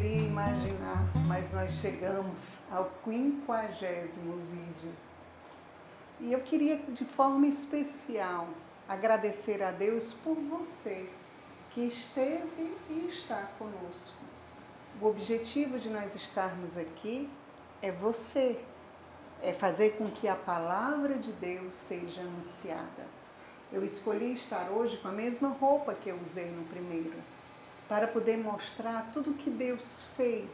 imaginar, mas nós chegamos ao quinquagésimo vídeo. E eu queria, de forma especial, agradecer a Deus por você que esteve e está conosco. O objetivo de nós estarmos aqui é você, é fazer com que a palavra de Deus seja anunciada. Eu escolhi estar hoje com a mesma roupa que eu usei no primeiro, para poder mostrar tudo que Deus fez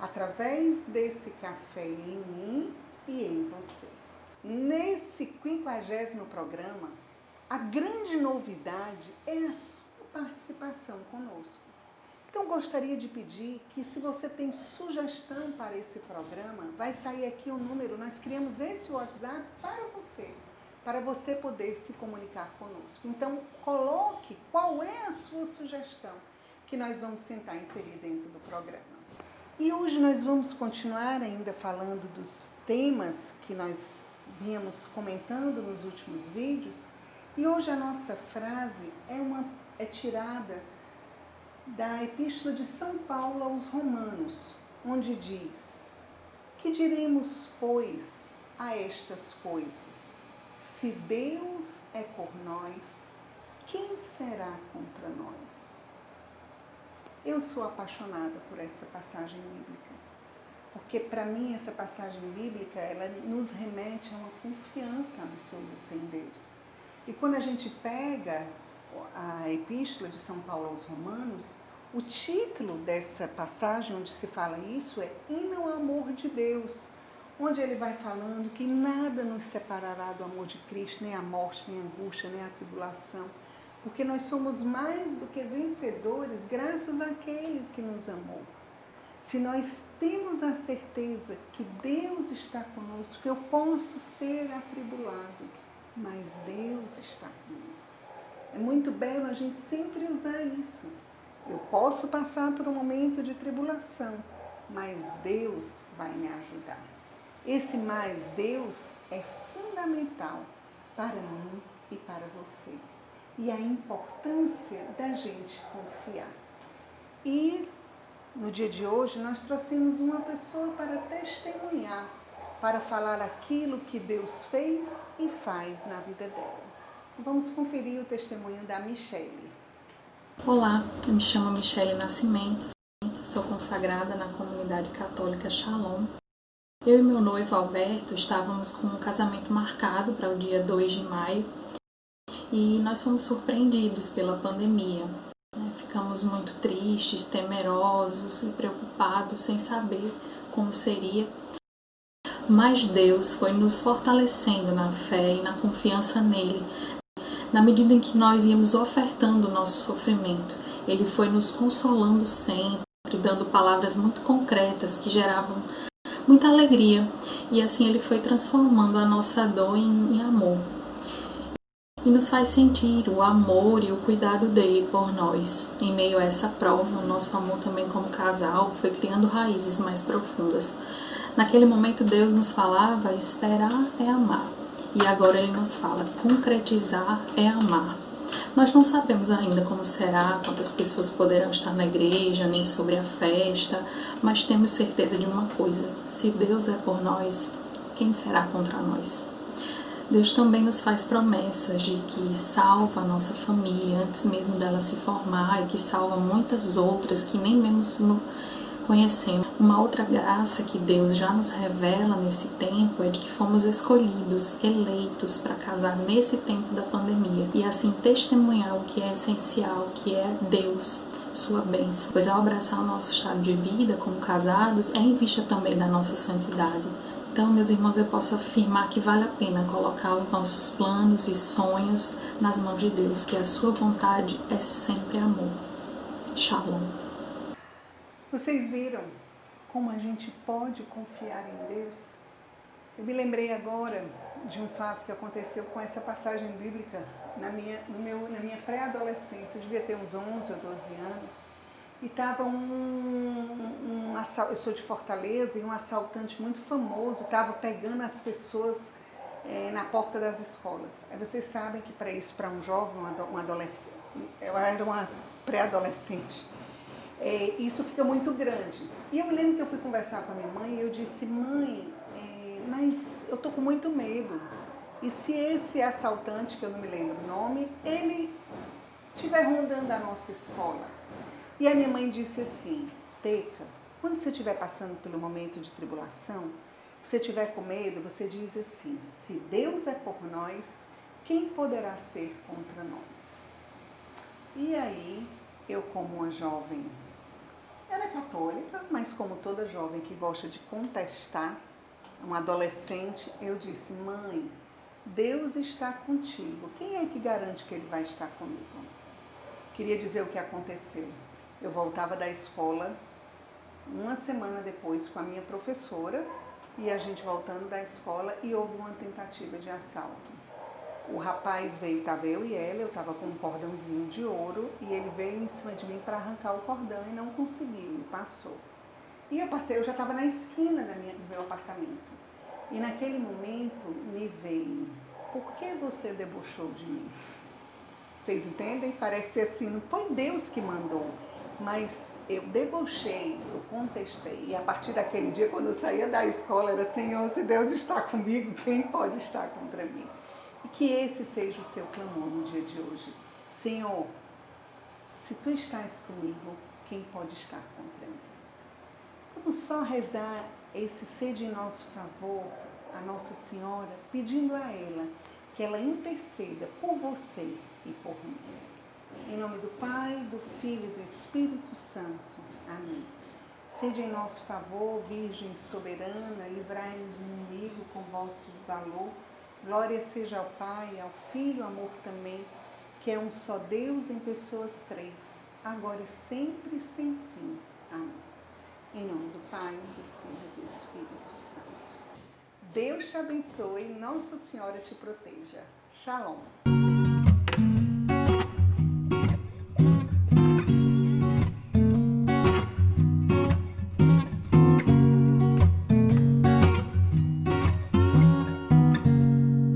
através desse café em mim e em você. Nesse quinquagésimo programa, a grande novidade é a sua participação conosco. Então gostaria de pedir que se você tem sugestão para esse programa, vai sair aqui o número, nós criamos esse WhatsApp para você, para você poder se comunicar conosco. Então coloque qual é a sua sugestão que nós vamos tentar inserir dentro do programa. E hoje nós vamos continuar ainda falando dos temas que nós vínhamos comentando nos últimos vídeos. E hoje a nossa frase é, uma, é tirada da Epístola de São Paulo aos Romanos, onde diz: Que diremos, pois, a estas coisas? Se Deus é por nós, quem será contra nós? Eu sou apaixonada por essa passagem bíblica, porque para mim essa passagem bíblica ela nos remete a uma confiança absoluta em Deus. E quando a gente pega a epístola de São Paulo aos Romanos, o título dessa passagem onde se fala isso é Hino ao amor de Deus, onde ele vai falando que nada nos separará do amor de Cristo, nem a morte, nem a angústia, nem a tribulação porque nós somos mais do que vencedores graças àquele que nos amou. Se nós temos a certeza que Deus está conosco, eu posso ser atribulado, mas Deus está comigo. É muito belo a gente sempre usar isso. Eu posso passar por um momento de tribulação, mas Deus vai me ajudar. Esse mais Deus é fundamental para mim e para você e a importância da gente confiar. E no dia de hoje nós trouxemos uma pessoa para testemunhar, para falar aquilo que Deus fez e faz na vida dela. Vamos conferir o testemunho da Michele. Olá, eu me chamo Michele Nascimento, sou consagrada na comunidade católica Shalom. Eu e meu noivo Alberto estávamos com um casamento marcado para o dia 2 de maio e nós fomos surpreendidos pela pandemia. Né? Ficamos muito tristes, temerosos e preocupados, sem saber como seria. Mas Deus foi nos fortalecendo na fé e na confiança nele. Na medida em que nós íamos ofertando o nosso sofrimento, ele foi nos consolando sempre, dando palavras muito concretas que geravam muita alegria. E assim ele foi transformando a nossa dor em, em amor e nos faz sentir o amor e o cuidado dele por nós. Em meio a essa prova, o nosso amor também como casal foi criando raízes mais profundas. Naquele momento, Deus nos falava: esperar é amar. E agora Ele nos fala: concretizar é amar. Nós não sabemos ainda como será, quantas pessoas poderão estar na igreja, nem sobre a festa, mas temos certeza de uma coisa: se Deus é por nós, quem será contra nós? Deus também nos faz promessas de que salva a nossa família antes mesmo dela se formar e que salva muitas outras que nem mesmo conhecemos. Uma outra graça que Deus já nos revela nesse tempo é de que fomos escolhidos, eleitos para casar nesse tempo da pandemia e assim testemunhar o que é essencial, que é Deus, sua bênção. Pois ao abraçar o nosso estado de vida como casados, é em vista também da nossa santidade. Então, meus irmãos, eu posso afirmar que vale a pena colocar os nossos planos e sonhos nas mãos de Deus, que a sua vontade é sempre amor. Shalom. Vocês viram como a gente pode confiar em Deus? Eu me lembrei agora de um fato que aconteceu com essa passagem bíblica na minha, no meu, na minha pré-adolescência. Eu devia ter uns 11 ou 12 anos e estava um, um eu sou de Fortaleza e um assaltante muito famoso estava pegando as pessoas é, na porta das escolas. Aí vocês sabem que para isso, para um jovem, um adolescente, eu era uma pré-adolescente, é, isso fica muito grande. E eu me lembro que eu fui conversar com a minha mãe e eu disse, mãe, é, mas eu tô com muito medo. E se esse assaltante, que eu não me lembro o nome, ele estiver rondando a nossa escola? E a minha mãe disse assim, Teca, quando você estiver passando pelo momento de tribulação, se você estiver com medo, você diz assim, se Deus é por nós, quem poderá ser contra nós? E aí, eu como uma jovem era católica, mas como toda jovem que gosta de contestar, uma adolescente, eu disse: Mãe, Deus está contigo. Quem é que garante que Ele vai estar comigo? Queria dizer o que aconteceu. Eu voltava da escola uma semana depois com a minha professora e a gente voltando da escola e houve uma tentativa de assalto. O rapaz veio, estava eu e ela, eu estava com um cordãozinho de ouro e ele veio em cima de mim para arrancar o cordão e não conseguiu, e passou. E eu passei, eu já estava na esquina minha, do meu apartamento. E naquele momento me veio, por que você debochou de mim? Vocês entendem? Parece assim, não foi Deus que mandou, mas eu debochei, eu contestei. E a partir daquele dia, quando eu saía da escola, era Senhor, se Deus está comigo, quem pode estar contra mim? E que esse seja o seu clamor no dia de hoje. Senhor, se tu estás comigo, quem pode estar contra mim? Vamos só rezar esse sede em nosso favor, a Nossa Senhora, pedindo a ela que ela interceda por você e por mim. Em nome do Pai, do Filho e do Espírito Santo. Amém. Seja em nosso favor, Virgem soberana, livrai-nos do inimigo com vosso valor Glória seja ao Pai, ao Filho, amor também, que é um só Deus em pessoas três, agora e sempre sem fim. Amém. Em nome do Pai, do Filho e do Espírito Santo. Deus te abençoe, Nossa Senhora te proteja. Shalom.